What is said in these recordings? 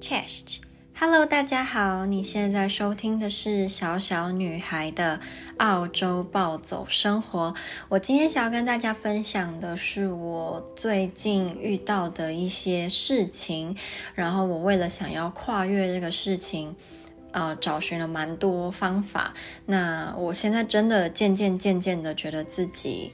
Chest，Hello，大家好，你现在收听的是小小女孩的澳洲暴走生活。我今天想要跟大家分享的是我最近遇到的一些事情，然后我为了想要跨越这个事情，呃，找寻了蛮多方法。那我现在真的渐渐渐渐的觉得自己。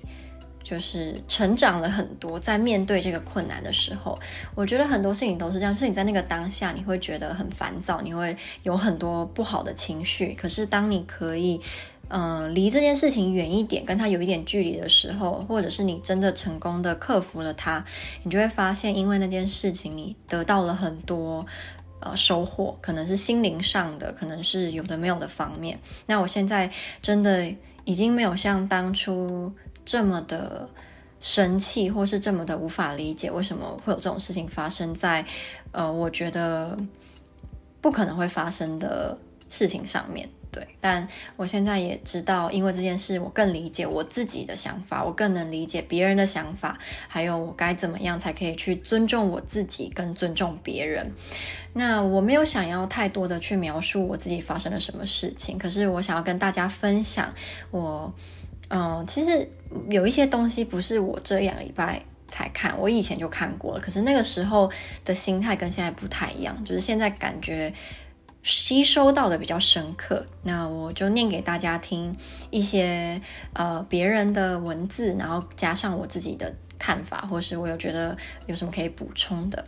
就是成长了很多，在面对这个困难的时候，我觉得很多事情都是这样，是你在那个当下，你会觉得很烦躁，你会有很多不好的情绪。可是当你可以，嗯、离这件事情远一点，跟他有一点距离的时候，或者是你真的成功的克服了它，你就会发现，因为那件事情，你得到了很多呃收获，可能是心灵上的，可能是有的没有的方面。那我现在真的已经没有像当初。这么的生气，或是这么的无法理解，为什么会有这种事情发生在呃，我觉得不可能会发生的事情上面。对，但我现在也知道，因为这件事，我更理解我自己的想法，我更能理解别人的想法，还有我该怎么样才可以去尊重我自己，跟尊重别人。那我没有想要太多的去描述我自己发生了什么事情，可是我想要跟大家分享我。嗯，其实有一些东西不是我这两礼拜才看，我以前就看过了。可是那个时候的心态跟现在不太一样，就是现在感觉吸收到的比较深刻。那我就念给大家听一些呃别人的文字，然后加上我自己的。看法，或是我有觉得有什么可以补充的。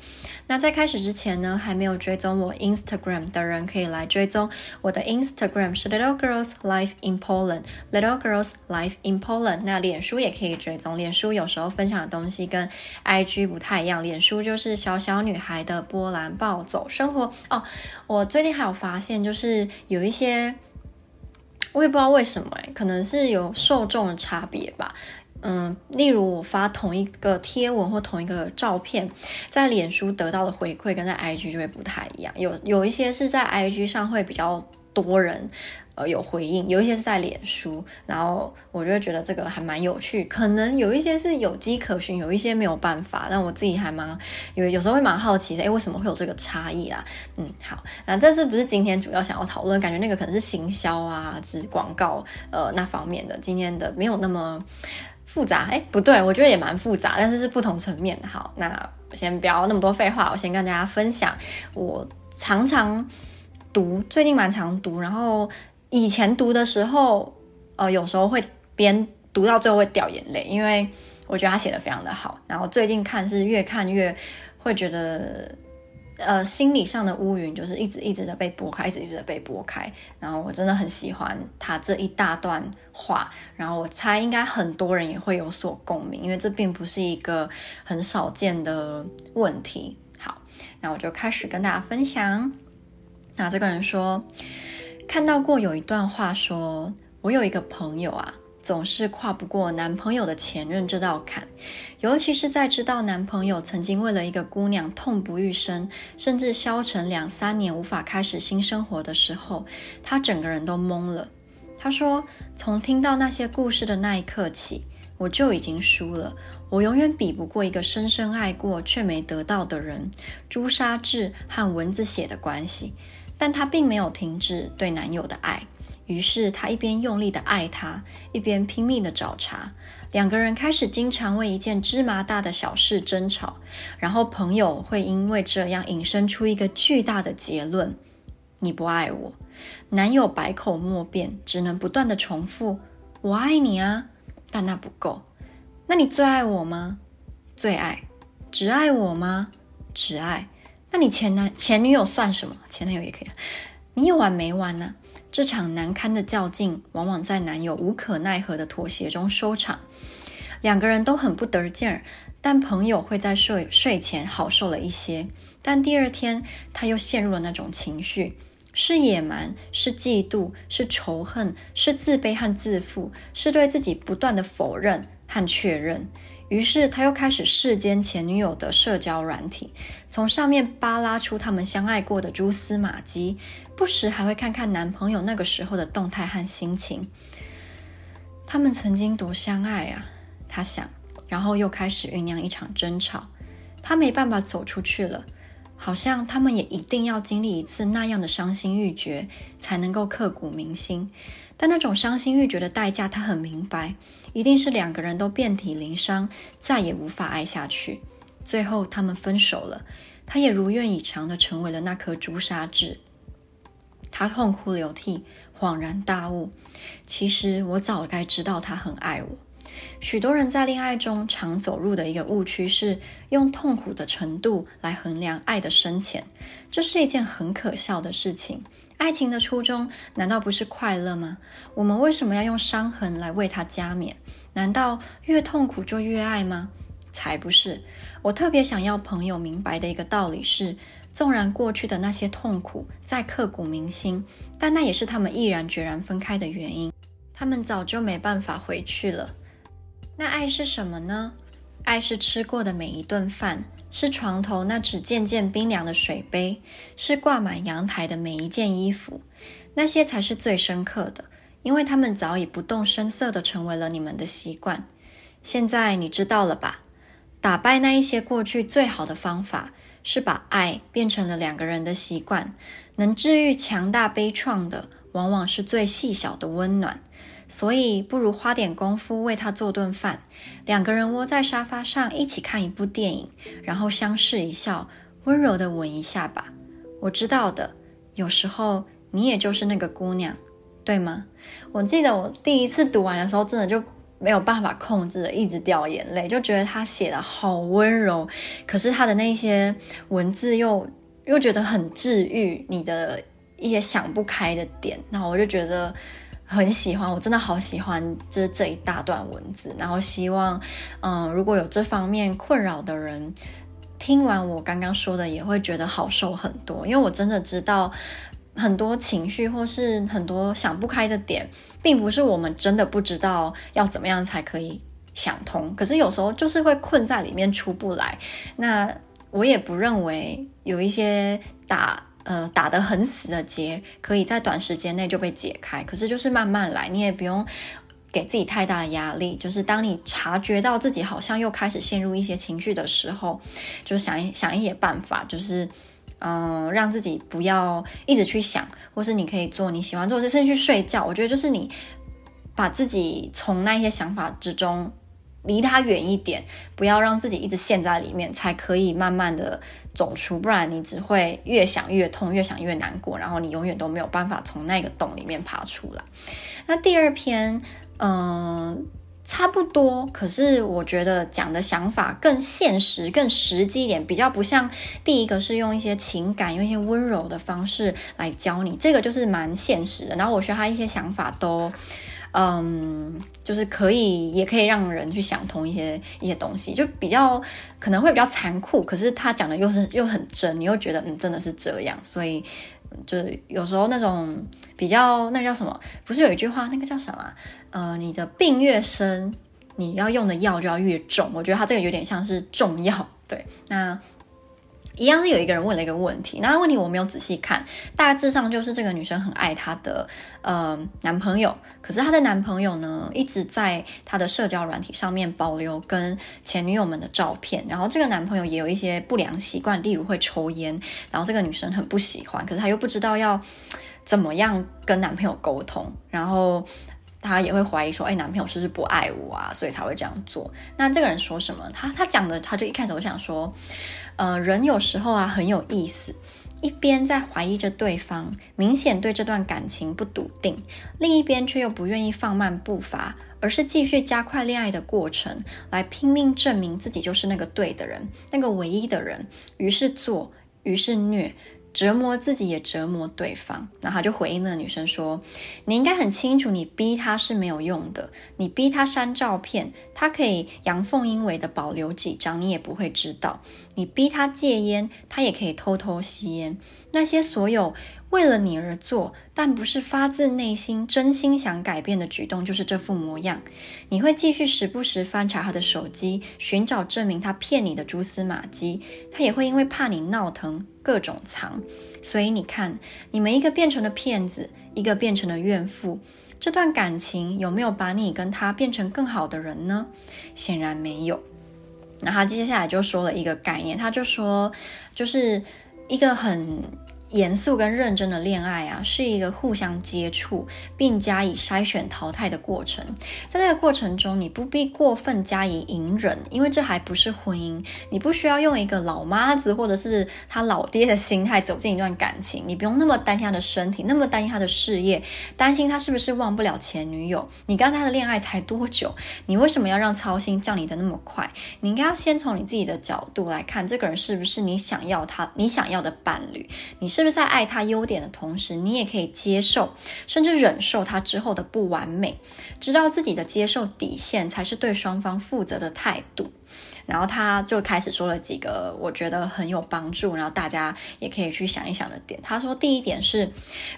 那在开始之前呢，还没有追踪我 Instagram 的人，可以来追踪我的 Instagram 是 Little Girls Life in Poland，Little Girls Life in Poland。那脸书也可以追踪，脸书有时候分享的东西跟 IG 不太一样，脸书就是小小女孩的波兰暴走生活。哦，我最近还有发现，就是有一些，我也不知道为什么，诶，可能是有受众的差别吧。嗯，例如我发同一个贴文或同一个照片，在脸书得到的回馈跟在 IG 就会不太一样。有有一些是在 IG 上会比较多人呃有回应，有一些是在脸书，然后我就会觉得这个还蛮有趣。可能有一些是有迹可循，有一些没有办法。但我自己还蛮因为有时候会蛮好奇的，诶，为什么会有这个差异啦？嗯，好，那这次不是今天主要想要讨论？感觉那个可能是行销啊，之广告呃那方面的。今天的没有那么。复杂哎，不对，我觉得也蛮复杂，但是是不同层面。好，那我先不要那么多废话，我先跟大家分享。我常常读，最近蛮常读，然后以前读的时候，呃，有时候会边读到最后会掉眼泪，因为我觉得他写的非常的好。然后最近看是越看越会觉得。呃，心理上的乌云就是一直一直的被拨开，一直一直的被拨开。然后我真的很喜欢他这一大段话，然后我猜应该很多人也会有所共鸣，因为这并不是一个很少见的问题。好，那我就开始跟大家分享。那这个人说，看到过有一段话说，我有一个朋友啊。总是跨不过男朋友的前任这道坎，尤其是在知道男朋友曾经为了一个姑娘痛不欲生，甚至消沉两三年无法开始新生活的时候，她整个人都懵了。她说：“从听到那些故事的那一刻起，我就已经输了。我永远比不过一个深深爱过却没得到的人。朱砂痣和蚊子血的关系，但她并没有停止对男友的爱。”于是，他一边用力的爱他，一边拼命的找茬。两个人开始经常为一件芝麻大的小事争吵，然后朋友会因为这样引申出一个巨大的结论：你不爱我。男友百口莫辩，只能不断的重复：我爱你啊，但那不够。那你最爱我吗？最爱。只爱我吗？只爱。那你前男前女友算什么？前男友也可以。你有完没完呢？这场难堪的较劲，往往在男友无可奈何的妥协中收场。两个人都很不得劲儿，但朋友会在睡睡前好受了一些。但第二天，他又陷入了那种情绪：是野蛮，是嫉妒，是仇恨，是自卑和自负，是对自己不断的否认和确认。于是他又开始视奸前女友的社交软体，从上面扒拉出他们相爱过的蛛丝马迹，不时还会看看男朋友那个时候的动态和心情。他们曾经多相爱啊，他想，然后又开始酝酿一场争吵。他没办法走出去了，好像他们也一定要经历一次那样的伤心欲绝，才能够刻骨铭心。但那种伤心欲绝的代价，他很明白，一定是两个人都遍体鳞伤，再也无法爱下去。最后，他们分手了，他也如愿以偿的成为了那颗朱砂痣。他痛哭流涕，恍然大悟，其实我早该知道他很爱我。许多人在恋爱中常走入的一个误区是用痛苦的程度来衡量爱的深浅，这是一件很可笑的事情。爱情的初衷难道不是快乐吗？我们为什么要用伤痕来为它加冕？难道越痛苦就越爱吗？才不是！我特别想要朋友明白的一个道理是：纵然过去的那些痛苦再刻骨铭心，但那也是他们毅然决然分开的原因。他们早就没办法回去了。那爱是什么呢？爱是吃过的每一顿饭，是床头那只渐渐冰凉的水杯，是挂满阳台的每一件衣服，那些才是最深刻的，因为他们早已不动声色地成为了你们的习惯。现在你知道了吧？打败那一些过去最好的方法，是把爱变成了两个人的习惯。能治愈强大悲怆的，往往是最细小的温暖。所以，不如花点功夫为他做顿饭，两个人窝在沙发上一起看一部电影，然后相视一笑，温柔地吻一下吧。我知道的，有时候你也就是那个姑娘，对吗？我记得我第一次读完的时候，真的就没有办法控制的一直掉眼泪，就觉得他写的好温柔，可是他的那些文字又又觉得很治愈你的一些想不开的点，那我就觉得。很喜欢，我真的好喜欢这这一大段文字，然后希望，嗯，如果有这方面困扰的人，听完我刚刚说的，也会觉得好受很多。因为我真的知道，很多情绪或是很多想不开的点，并不是我们真的不知道要怎么样才可以想通，可是有时候就是会困在里面出不来。那我也不认为有一些打。呃，打得很死的结，可以在短时间内就被解开。可是就是慢慢来，你也不用给自己太大的压力。就是当你察觉到自己好像又开始陷入一些情绪的时候，就想一想一些办法，就是嗯、让自己不要一直去想，或是你可以做你喜欢做的事，甚至去睡觉。我觉得就是你把自己从那些想法之中。离他远一点，不要让自己一直陷在里面，才可以慢慢的走出。不然你只会越想越痛，越想越难过，然后你永远都没有办法从那个洞里面爬出来。那第二篇，嗯、差不多，可是我觉得讲的想法更现实、更实际一点，比较不像第一个是用一些情感、用一些温柔的方式来教你，这个就是蛮现实的。然后我觉得他一些想法都。嗯，就是可以，也可以让人去想通一些一些东西，就比较可能会比较残酷，可是他讲的又是又很真，你又觉得嗯，真的是这样，所以就是有时候那种比较那叫什么？不是有一句话，那个叫什么？呃，你的病越深，你要用的药就要越重。我觉得他这个有点像是重药，对，那。一样是有一个人问了一个问题，那问题我没有仔细看，大致上就是这个女生很爱她的呃男朋友，可是她的男朋友呢一直在她的社交软体上面保留跟前女友们的照片，然后这个男朋友也有一些不良习惯，例如会抽烟，然后这个女生很不喜欢，可是她又不知道要怎么样跟男朋友沟通，然后。他也会怀疑说：“哎，男朋友是不是不爱我啊？所以才会这样做。”那这个人说什么？他他讲的，他就一开始我想说，呃，人有时候啊很有意思，一边在怀疑着对方，明显对这段感情不笃定，另一边却又不愿意放慢步伐，而是继续加快恋爱的过程，来拼命证明自己就是那个对的人，那个唯一的人。于是做，于是虐。折磨自己也折磨对方，然后他就回应那个女生说：“你应该很清楚，你逼他是没有用的。你逼他删照片，他可以阳奉阴违的保留几张，你也不会知道。你逼他戒烟，他也可以偷偷吸烟。那些所有。”为了你而做，但不是发自内心、真心想改变的举动，就是这副模样。你会继续时不时翻查他的手机，寻找证明他骗你的蛛丝马迹。他也会因为怕你闹腾，各种藏。所以你看，你们一个变成了骗子，一个变成了怨妇。这段感情有没有把你跟他变成更好的人呢？显然没有。那他接下来就说了一个概念，他就说，就是。一个很。严肃跟认真的恋爱啊，是一个互相接触并加以筛选淘汰的过程。在这个过程中，你不必过分加以隐忍，因为这还不是婚姻。你不需要用一个老妈子或者是他老爹的心态走进一段感情。你不用那么担心他的身体，那么担心他的事业，担心他是不是忘不了前女友。你跟他的恋爱才多久？你为什么要让操心降临的那么快？你应该要先从你自己的角度来看，这个人是不是你想要他，你想要的伴侣？你是不。是在爱他优点的同时，你也可以接受，甚至忍受他之后的不完美，知道自己的接受底线才是对双方负责的态度。然后他就开始说了几个我觉得很有帮助，然后大家也可以去想一想的点。他说，第一点是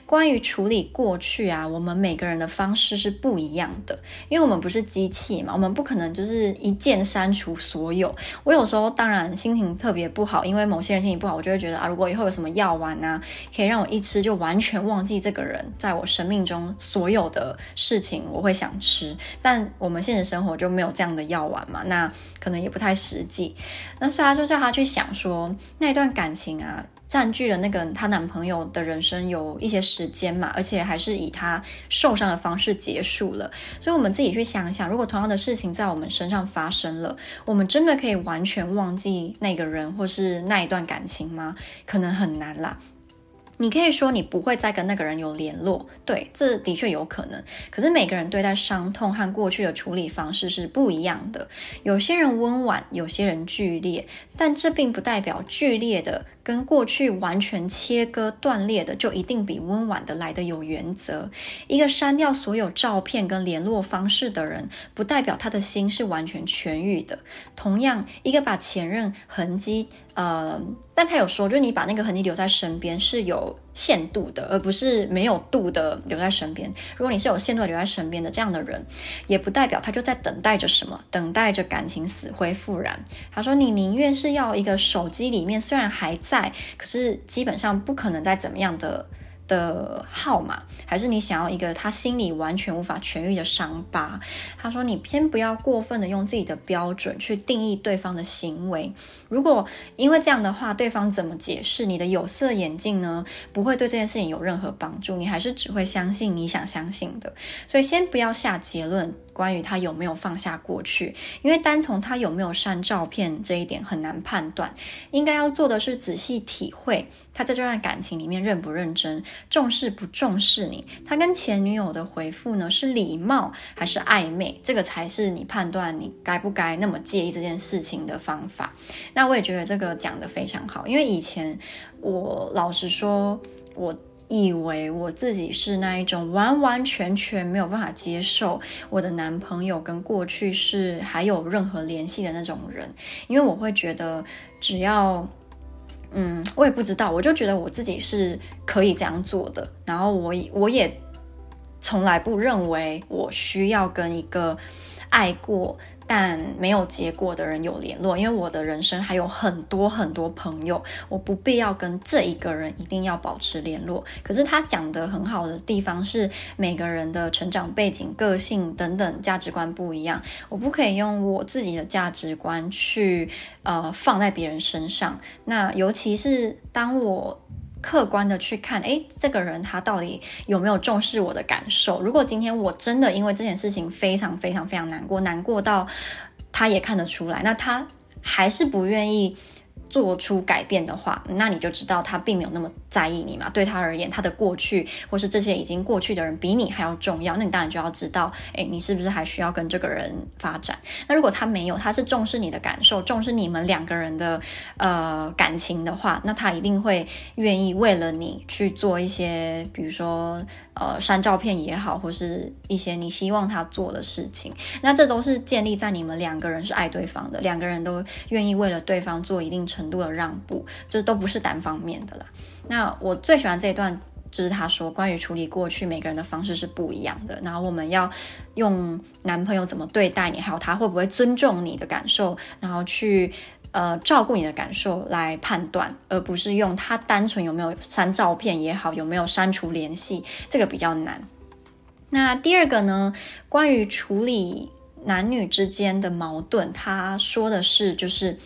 关于处理过去啊，我们每个人的方式是不一样的，因为我们不是机器嘛，我们不可能就是一键删除所有。我有时候当然心情特别不好，因为某些人心情不好，我就会觉得啊，如果以后有什么药丸啊，可以让我一吃就完全忘记这个人在我生命中所有的事情，我会想吃。但我们现实生活就没有这样的药丸嘛，那可能也不太。实际，那所以他就叫他去想说，那一段感情啊，占据了那个她男朋友的人生有一些时间嘛，而且还是以她受伤的方式结束了。所以，我们自己去想想，如果同样的事情在我们身上发生了，我们真的可以完全忘记那个人或是那一段感情吗？可能很难啦。你可以说你不会再跟那个人有联络，对，这的确有可能。可是每个人对待伤痛和过去的处理方式是不一样的，有些人温婉，有些人剧烈，但这并不代表剧烈的跟过去完全切割断裂的就一定比温婉的来的有原则。一个删掉所有照片跟联络方式的人，不代表他的心是完全痊愈的。同样，一个把前任痕迹。呃，但他有说，就是你把那个痕迹留在身边是有限度的，而不是没有度的留在身边。如果你是有限度留在身边的这样的人，也不代表他就在等待着什么，等待着感情死灰复燃。他说，你宁愿是要一个手机里面虽然还在，可是基本上不可能再怎么样的。的号码，还是你想要一个他心里完全无法痊愈的伤疤？他说：“你先不要过分的用自己的标准去定义对方的行为。如果因为这样的话，对方怎么解释你的有色眼镜呢？不会对这件事情有任何帮助。你还是只会相信你想相信的。所以先不要下结论。”关于他有没有放下过去，因为单从他有没有删照片这一点很难判断。应该要做的是仔细体会他在这段感情里面认不认真，重视不重视你。他跟前女友的回复呢，是礼貌还是暧昧？这个才是你判断你该不该那么介意这件事情的方法。那我也觉得这个讲得非常好，因为以前我老实说，我。以为我自己是那一种完完全全没有办法接受我的男朋友跟过去是还有任何联系的那种人，因为我会觉得只要，嗯，我也不知道，我就觉得我自己是可以这样做的，然后我我也从来不认为我需要跟一个爱过。但没有结果的人有联络，因为我的人生还有很多很多朋友，我不必要跟这一个人一定要保持联络。可是他讲的很好的地方是，每个人的成长背景、个性等等价值观不一样，我不可以用我自己的价值观去呃放在别人身上。那尤其是当我。客观的去看，诶，这个人他到底有没有重视我的感受？如果今天我真的因为这件事情非常非常非常难过，难过到他也看得出来，那他还是不愿意。做出改变的话，那你就知道他并没有那么在意你嘛。对他而言，他的过去或是这些已经过去的人比你还要重要。那你当然就要知道，诶，你是不是还需要跟这个人发展？那如果他没有，他是重视你的感受，重视你们两个人的呃感情的话，那他一定会愿意为了你去做一些，比如说呃删照片也好，或是一些你希望他做的事情。那这都是建立在你们两个人是爱对方的，两个人都愿意为了对方做一定程度的让步，这都不是单方面的啦。那我最喜欢这一段，就是他说关于处理过去，每个人的方式是不一样的。然后我们要用男朋友怎么对待你，还有他会不会尊重你的感受，然后去呃照顾你的感受来判断，而不是用他单纯有没有删照片也好，有没有删除联系，这个比较难。那第二个呢，关于处理男女之间的矛盾，他说的是就是。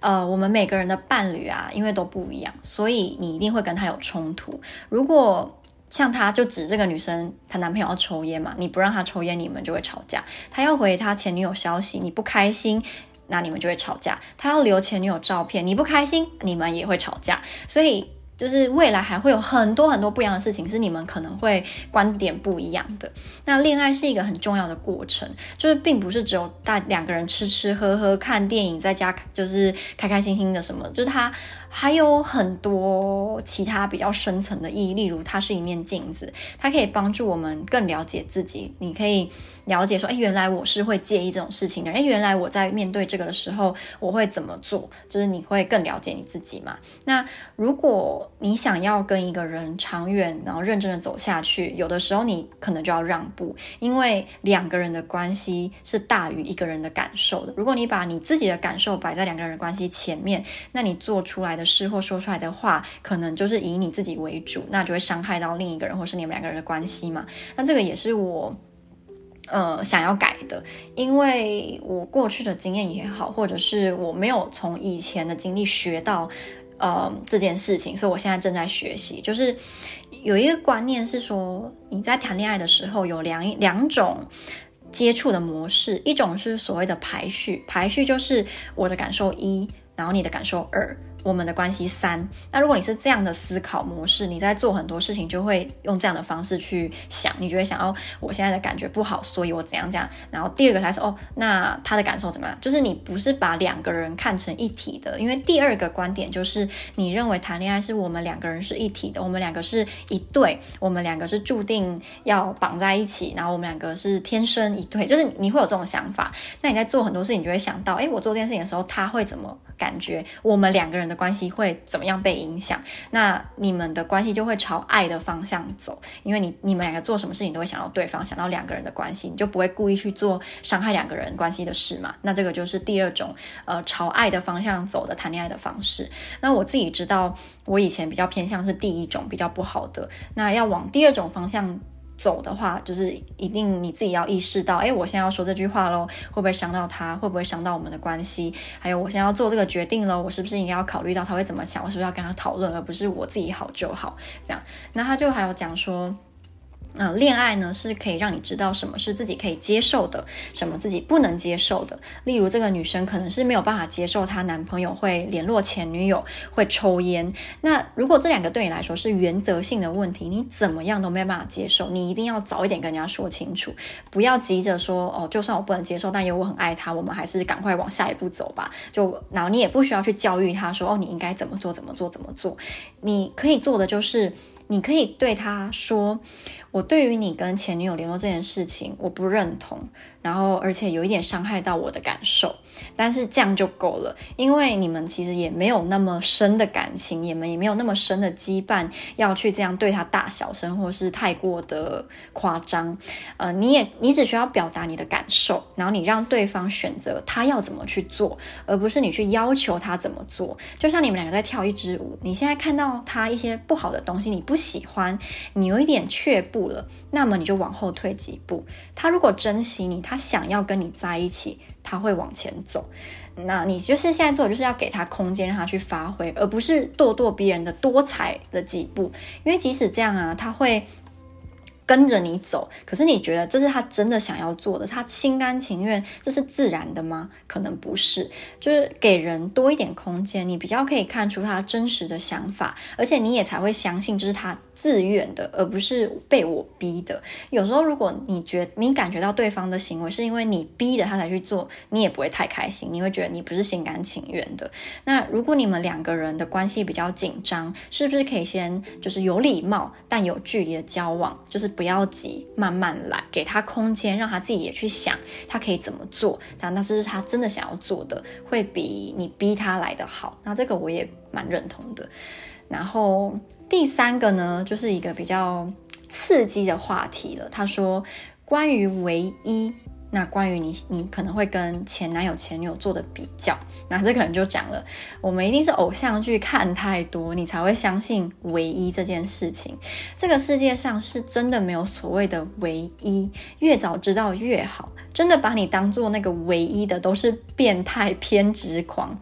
呃，我们每个人的伴侣啊，因为都不一样，所以你一定会跟他有冲突。如果像他就指这个女生，她男朋友要抽烟嘛，你不让他抽烟，你们就会吵架。他要回他前女友消息，你不开心，那你们就会吵架。他要留前女友照片，你不开心，你们也会吵架。所以。就是未来还会有很多很多不一样的事情，是你们可能会观点不一样的。那恋爱是一个很重要的过程，就是并不是只有大两个人吃吃喝喝、看电影，在家就是开开心心的什么，就是他。还有很多其他比较深层的意义，例如它是一面镜子，它可以帮助我们更了解自己。你可以了解说，哎，原来我是会介意这种事情的，哎，原来我在面对这个的时候，我会怎么做？就是你会更了解你自己嘛。那如果你想要跟一个人长远，然后认真的走下去，有的时候你可能就要让步，因为两个人的关系是大于一个人的感受的。如果你把你自己的感受摆在两个人关系前面，那你做出来的事或说出来的话，可能就是以你自己为主，那就会伤害到另一个人，或是你们两个人的关系嘛。那这个也是我呃想要改的，因为我过去的经验也好，或者是我没有从以前的经历学到呃这件事情，所以我现在正在学习。就是有一个观念是说，你在谈恋爱的时候有两两种接触的模式，一种是所谓的排序，排序就是我的感受一，然后你的感受二。我们的关系三，那如果你是这样的思考模式，你在做很多事情就会用这样的方式去想，你就会想哦，我现在的感觉不好，所以我怎样怎样。然后第二个才是哦，那他的感受怎么样？就是你不是把两个人看成一体的，因为第二个观点就是你认为谈恋爱是我们两个人是一体的，我们两个是一对，我们两个是注定要绑在一起，然后我们两个是天生一对，就是你会有这种想法。那你在做很多事情，你就会想到，诶，我做这件事情的时候，他会怎么感觉？我们两个人的关系会怎么样被影响？那你们的关系就会朝爱的方向走，因为你你们两个做什么事情都会想到对方，想到两个人的关系，你就不会故意去做伤害两个人关系的事嘛。那这个就是第二种呃朝爱的方向走的谈恋爱的方式。那我自己知道，我以前比较偏向是第一种比较不好的，那要往第二种方向。走的话，就是一定你自己要意识到，哎，我现在要说这句话喽，会不会伤到他？会不会伤到我们的关系？还有，我现在要做这个决定喽，我是不是应该要考虑到他会怎么想？我是不是要跟他讨论，而不是我自己好就好？这样，那他就还有讲说。嗯，恋爱呢是可以让你知道什么是自己可以接受的，什么自己不能接受的。例如，这个女生可能是没有办法接受她男朋友会联络前女友、会抽烟。那如果这两个对你来说是原则性的问题，你怎么样都没办法接受，你一定要早一点跟人家说清楚，不要急着说哦，就算我不能接受，但因为我很爱他，我们还是赶快往下一步走吧。就然后你也不需要去教育他说哦，你应该怎么做，怎么做，怎么做。你可以做的就是。你可以对他说：“我对于你跟前女友联络这件事情，我不认同。”然后，而且有一点伤害到我的感受，但是这样就够了，因为你们其实也没有那么深的感情，你们也没有那么深的羁绊，要去这样对他大小声，或是太过的夸张。呃，你也你只需要表达你的感受，然后你让对方选择他要怎么去做，而不是你去要求他怎么做。就像你们两个在跳一支舞，你现在看到他一些不好的东西，你不喜欢，你有一点却步了，那么你就往后退几步。他如果珍惜你，他想要跟你在一起，他会往前走。那你就是现在做，就是要给他空间，让他去发挥，而不是咄咄逼人的多踩了几步。因为即使这样啊，他会。跟着你走，可是你觉得这是他真的想要做的？他心甘情愿，这是自然的吗？可能不是，就是给人多一点空间，你比较可以看出他真实的想法，而且你也才会相信这是他自愿的，而不是被我逼的。有时候，如果你觉你感觉到对方的行为是因为你逼的他才去做，你也不会太开心，你会觉得你不是心甘情愿的。那如果你们两个人的关系比较紧张，是不是可以先就是有礼貌但有距离的交往，就是。不要急，慢慢来，给他空间，让他自己也去想，他可以怎么做。但那是他真的想要做的，会比你逼他来的好。那这个我也蛮认同的。然后第三个呢，就是一个比较刺激的话题了。他说，关于唯一。那关于你，你可能会跟前男友、前女友做的比较，那这个人就讲了，我们一定是偶像剧看太多，你才会相信唯一这件事情。这个世界上是真的没有所谓的唯一，越早知道越好。真的把你当做那个唯一的，都是变态偏执狂。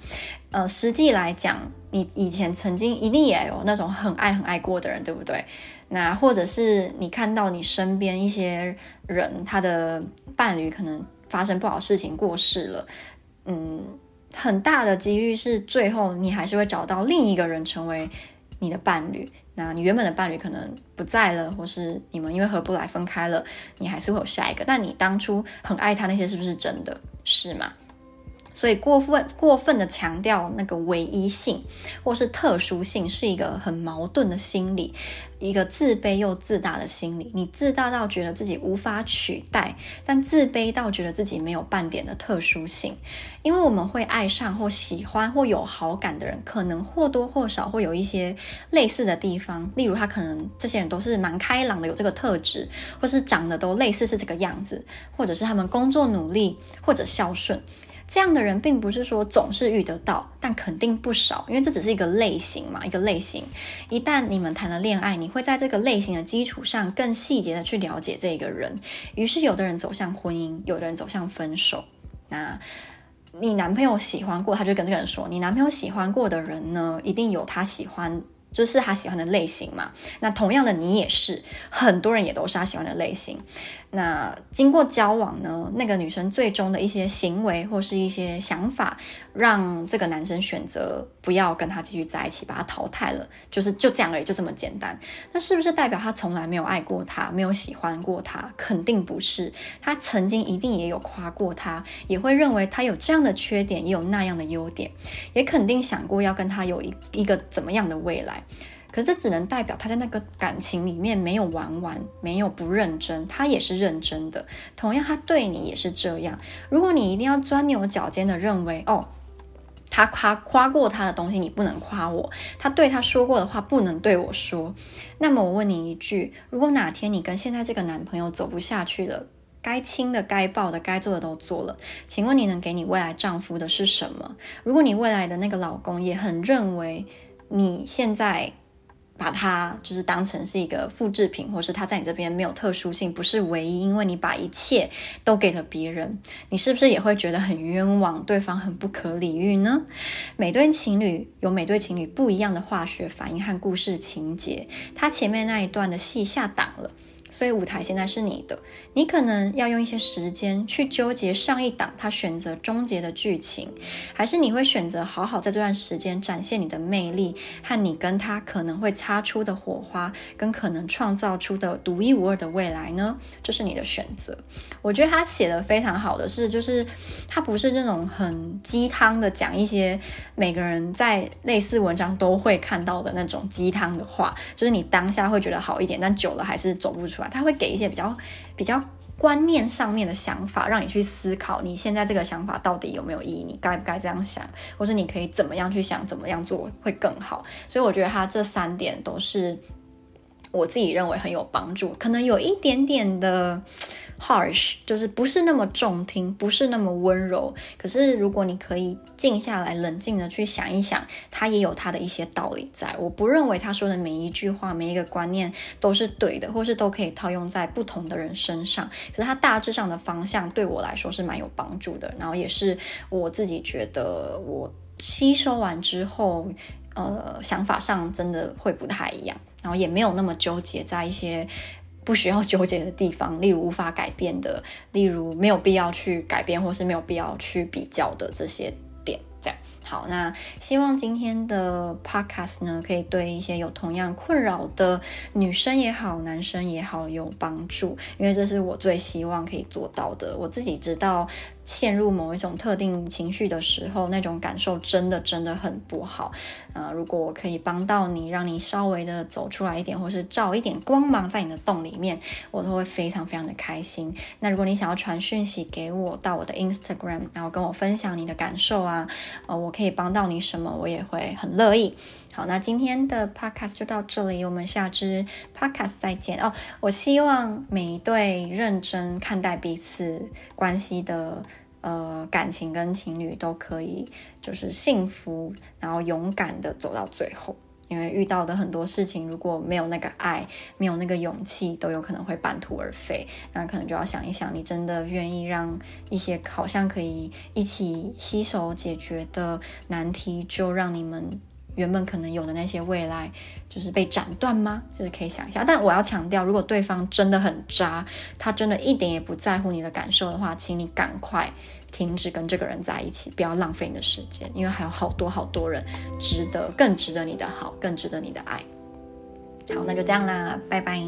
呃，实际来讲，你以前曾经一定也有那种很爱很爱过的人，对不对？那或者是你看到你身边一些人，他的伴侣可能发生不好事情过世了，嗯，很大的几率是最后你还是会找到另一个人成为你的伴侣。那你原本的伴侣可能不在了，或是你们因为合不来分开了，你还是会有下一个。但你当初很爱他那些是不是真的？是吗？所以过分过分的强调那个唯一性或是特殊性，是一个很矛盾的心理，一个自卑又自大的心理。你自大到觉得自己无法取代，但自卑到觉得自己没有半点的特殊性。因为我们会爱上或喜欢或有好感的人，可能或多或少会有一些类似的地方。例如，他可能这些人都是蛮开朗的，有这个特质，或是长得都类似是这个样子，或者是他们工作努力或者孝顺。这样的人并不是说总是遇得到，但肯定不少，因为这只是一个类型嘛，一个类型。一旦你们谈了恋爱，你会在这个类型的基础上更细节的去了解这个人。于是，有的人走向婚姻，有的人走向分手。那你男朋友喜欢过，他就跟这个人说：“你男朋友喜欢过的人呢，一定有他喜欢。”就是他喜欢的类型嘛，那同样的你也是，很多人也都是他喜欢的类型。那经过交往呢，那个女生最终的一些行为或是一些想法，让这个男生选择不要跟他继续在一起，把他淘汰了，就是就这样而已，就这么简单。那是不是代表他从来没有爱过她，没有喜欢过她？肯定不是，他曾经一定也有夸过她，也会认为她有这样的缺点，也有那样的优点，也肯定想过要跟她有一一个怎么样的未来。可是这只能代表他在那个感情里面没有玩完，没有不认真，他也是认真的。同样，他对你也是这样。如果你一定要钻牛角尖的认为，哦，他夸夸过他的东西，你不能夸我；他对他说过的话，不能对我说。那么我问你一句：如果哪天你跟现在这个男朋友走不下去了，该亲的、该抱的、该做的都做了，请问你能给你未来丈夫的是什么？如果你未来的那个老公也很认为你现在。把它就是当成是一个复制品，或是他在你这边没有特殊性，不是唯一，因为你把一切都给了别人，你是不是也会觉得很冤枉，对方很不可理喻呢？每对情侣有每对情侣不一样的化学反应和故事情节，他前面那一段的戏下档了。所以舞台现在是你的，你可能要用一些时间去纠结上一档他选择终结的剧情，还是你会选择好好在这段时间展现你的魅力和你跟他可能会擦出的火花，跟可能创造出的独一无二的未来呢？这是你的选择。我觉得他写的非常好的是，就是他不是那种很鸡汤的讲一些每个人在类似文章都会看到的那种鸡汤的话，就是你当下会觉得好一点，但久了还是走不出。他会给一些比较比较观念上面的想法，让你去思考你现在这个想法到底有没有意义，你该不该这样想，或者你可以怎么样去想，怎么样做会更好。所以我觉得他这三点都是我自己认为很有帮助，可能有一点点的。Harsh 就是不是那么中听，不是那么温柔。可是如果你可以静下来，冷静的去想一想，他也有他的一些道理在。我不认为他说的每一句话、每一个观念都是对的，或是都可以套用在不同的人身上。可是他大致上的方向对我来说是蛮有帮助的，然后也是我自己觉得我吸收完之后，呃，想法上真的会不太一样，然后也没有那么纠结在一些。不需要纠结的地方，例如无法改变的，例如没有必要去改变或是没有必要去比较的这些点，这样。好，那希望今天的 podcast 呢，可以对一些有同样困扰的女生也好，男生也好有帮助，因为这是我最希望可以做到的。我自己知道。陷入某一种特定情绪的时候，那种感受真的真的很不好。呃，如果我可以帮到你，让你稍微的走出来一点，或是照一点光芒在你的洞里面，我都会非常非常的开心。那如果你想要传讯息给我到我的 Instagram，然后跟我分享你的感受啊，呃，我可以帮到你什么，我也会很乐意。好，那今天的 podcast 就到这里，我们下支 podcast 再见哦。我希望每一对认真看待彼此关系的呃感情跟情侣都可以就是幸福，然后勇敢的走到最后。因为遇到的很多事情，如果没有那个爱，没有那个勇气，都有可能会半途而废。那可能就要想一想，你真的愿意让一些好像可以一起携手解决的难题，就让你们原本可能有的那些未来，就是被斩断吗？就是可以想一下。但我要强调，如果对方真的很渣，他真的一点也不在乎你的感受的话，请你赶快。停止跟这个人在一起，不要浪费你的时间，因为还有好多好多人值得，更值得你的好，更值得你的爱。好，那就这样啦，拜拜。